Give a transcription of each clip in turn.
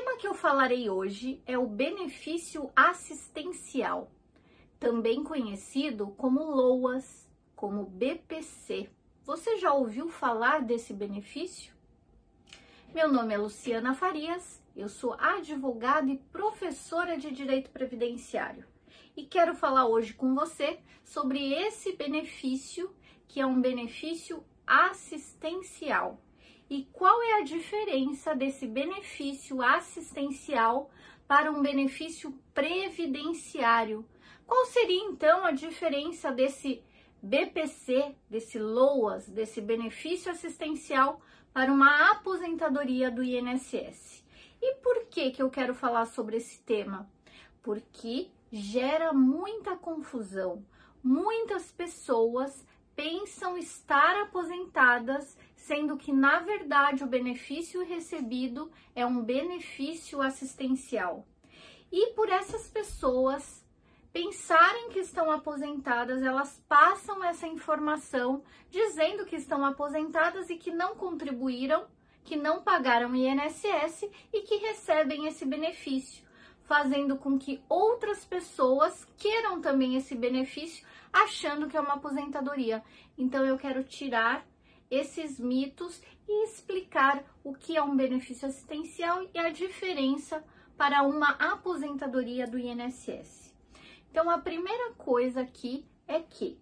tema que eu falarei hoje é o benefício assistencial, também conhecido como LOAS, como BPC. Você já ouviu falar desse benefício? Meu nome é Luciana Farias, eu sou advogada e professora de Direito Previdenciário e quero falar hoje com você sobre esse benefício que é um benefício assistencial e qual é a diferença desse benefício assistencial para um benefício previdenciário? Qual seria então a diferença desse BPC, desse LOAS, desse benefício assistencial para uma aposentadoria do INSS? E por que que eu quero falar sobre esse tema? Porque gera muita confusão. Muitas pessoas pensam estar aposentadas, sendo que na verdade o benefício recebido é um benefício assistencial. E por essas pessoas pensarem que estão aposentadas, elas passam essa informação dizendo que estão aposentadas e que não contribuíram, que não pagaram INSS e que recebem esse benefício, fazendo com que outras pessoas queiram também esse benefício achando que é uma aposentadoria. Então eu quero tirar esses mitos e explicar o que é um benefício assistencial e a diferença para uma aposentadoria do INSS. Então a primeira coisa aqui é que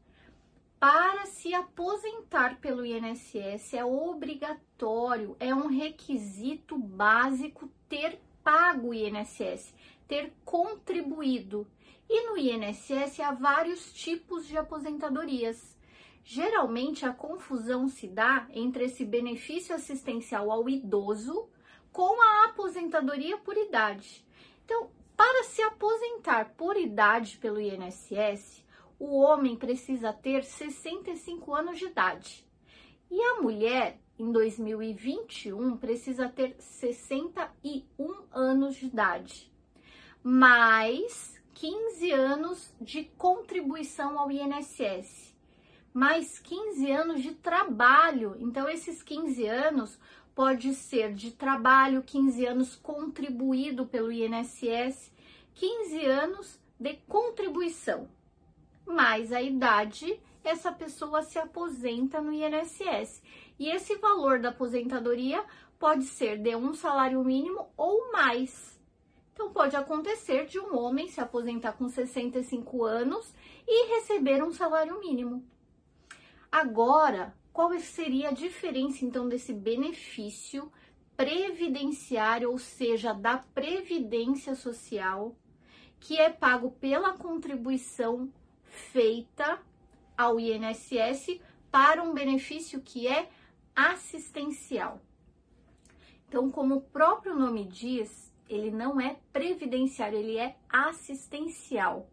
para se aposentar pelo INSS é obrigatório, é um requisito básico ter pago o INSS, ter contribuído. E no INSS há vários tipos de aposentadorias. Geralmente a confusão se dá entre esse benefício assistencial ao idoso com a aposentadoria por idade. Então, para se aposentar por idade pelo INSS, o homem precisa ter 65 anos de idade e a mulher, em 2021, precisa ter 61 anos de idade, mais 15 anos de contribuição ao INSS, mais 15 anos de trabalho. Então, esses 15 anos pode ser de trabalho, 15 anos contribuído pelo INSS, 15 anos de contribuição. Mais a idade, essa pessoa se aposenta no INSS. E esse valor da aposentadoria pode ser de um salário mínimo ou mais. Então, pode acontecer de um homem se aposentar com 65 anos e receber um salário mínimo. Agora, qual seria a diferença então desse benefício previdenciário, ou seja, da previdência social, que é pago pela contribuição feita ao INSS para um benefício que é assistencial? Então, como o próprio nome diz, ele não é previdenciário, ele é assistencial.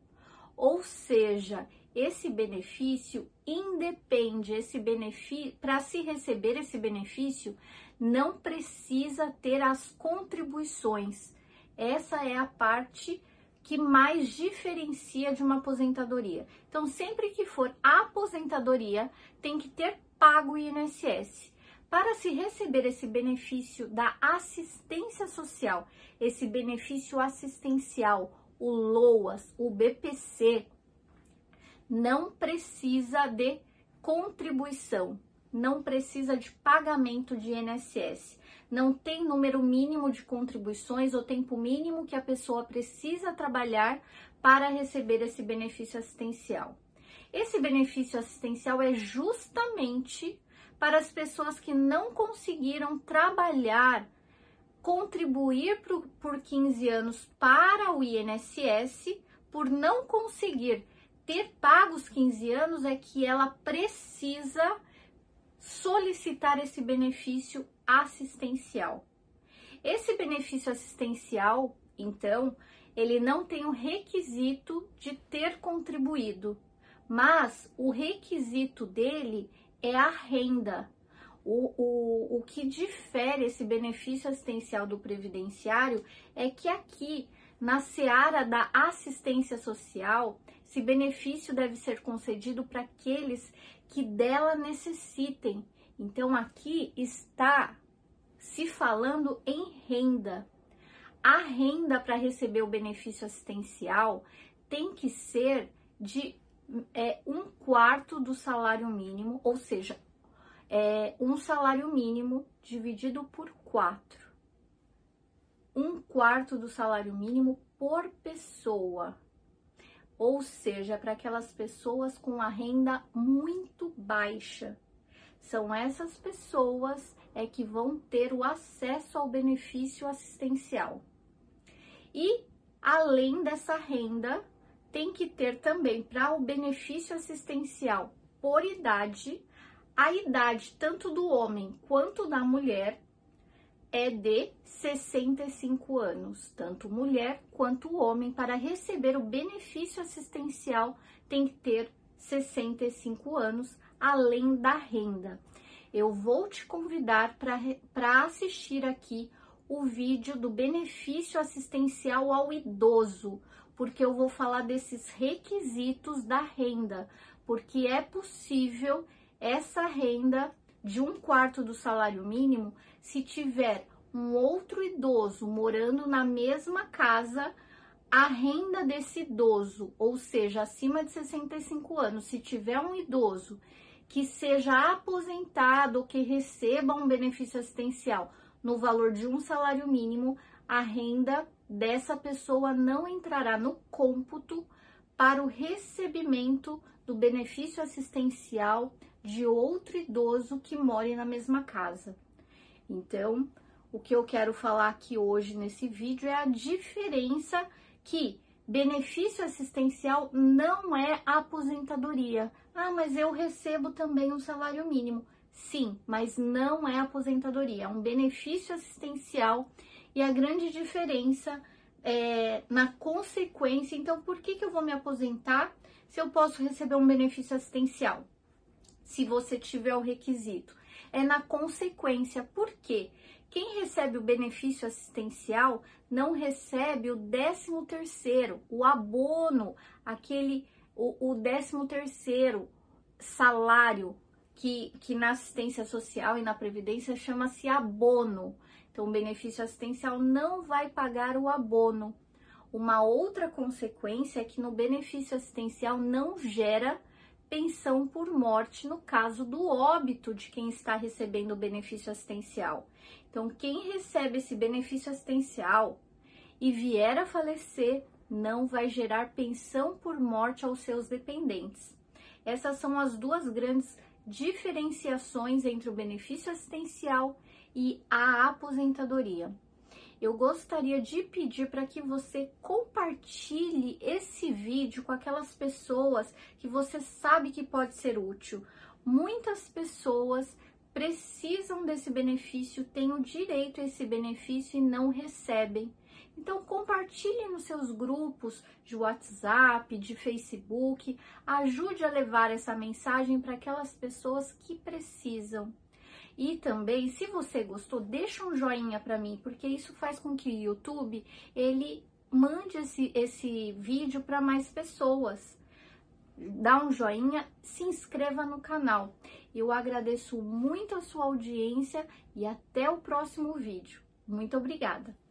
Ou seja, esse benefício independe, esse benefício, para se receber esse benefício, não precisa ter as contribuições. Essa é a parte que mais diferencia de uma aposentadoria. Então, sempre que for aposentadoria, tem que ter pago o INSS. Para se receber esse benefício da assistência social, esse benefício assistencial, o LOAS, o BPC, não precisa de contribuição, não precisa de pagamento de INSS, não tem número mínimo de contribuições ou tempo mínimo que a pessoa precisa trabalhar para receber esse benefício assistencial. Esse benefício assistencial é justamente para as pessoas que não conseguiram trabalhar, contribuir por, por 15 anos para o INSS, por não conseguir ter pago os 15 anos, é que ela precisa solicitar esse benefício assistencial. Esse benefício assistencial, então, ele não tem o requisito de ter contribuído, mas o requisito dele é a renda. O, o, o que difere esse benefício assistencial do previdenciário é que aqui, na seara da assistência social, esse benefício deve ser concedido para aqueles que dela necessitem. Então, aqui está se falando em renda. a renda para receber o benefício assistencial tem que ser de é, um quarto do salário mínimo, ou seja, é, um salário mínimo dividido por quatro. Um quarto do salário mínimo por pessoa. Ou seja, para aquelas pessoas com a renda muito baixa. São essas pessoas é que vão ter o acesso ao benefício assistencial. E além dessa renda, tem que ter também para o benefício assistencial por idade, a idade tanto do homem quanto da mulher é de 65 anos. Tanto mulher quanto homem, para receber o benefício assistencial, tem que ter 65 anos, além da renda. Eu vou te convidar para assistir aqui o vídeo do benefício assistencial ao idoso, porque eu vou falar desses requisitos da renda, porque é possível essa renda de um quarto do salário mínimo se tiver um outro idoso morando na mesma casa. A renda desse idoso, ou seja, acima de 65 anos, se tiver um idoso que seja aposentado ou que receba um benefício assistencial no valor de um salário mínimo, a renda dessa pessoa não entrará no cômputo para o recebimento do benefício assistencial de outro idoso que more na mesma casa. Então, o que eu quero falar aqui hoje nesse vídeo é a diferença que benefício assistencial não é aposentadoria. Ah, mas eu recebo também um salário mínimo. Sim, mas não é aposentadoria, é um benefício assistencial e a grande diferença é na consequência. Então, por que, que eu vou me aposentar se eu posso receber um benefício assistencial? Se você tiver o requisito, é na consequência. Por quê? Quem recebe o benefício assistencial não recebe o décimo terceiro, o abono, aquele o, o décimo terceiro salário que, que na assistência social e na previdência chama-se abono. Então, o benefício assistencial não vai pagar o abono. Uma outra consequência é que no benefício assistencial não gera pensão por morte no caso do óbito de quem está recebendo o benefício assistencial. Então, quem recebe esse benefício assistencial e vier a falecer, não vai gerar pensão por morte aos seus dependentes. Essas são as duas grandes diferenciações entre o benefício assistencial e a aposentadoria. Eu gostaria de pedir para que você compartilhe esse vídeo com aquelas pessoas que você sabe que pode ser útil. Muitas pessoas precisam desse benefício, têm o direito a esse benefício e não recebem. Então compartilhe nos seus grupos de WhatsApp, de Facebook, ajude a levar essa mensagem para aquelas pessoas que precisam. E também, se você gostou, deixa um joinha para mim, porque isso faz com que o YouTube ele mande esse, esse vídeo para mais pessoas. Dá um joinha, se inscreva no canal. Eu agradeço muito a sua audiência e até o próximo vídeo. Muito obrigada!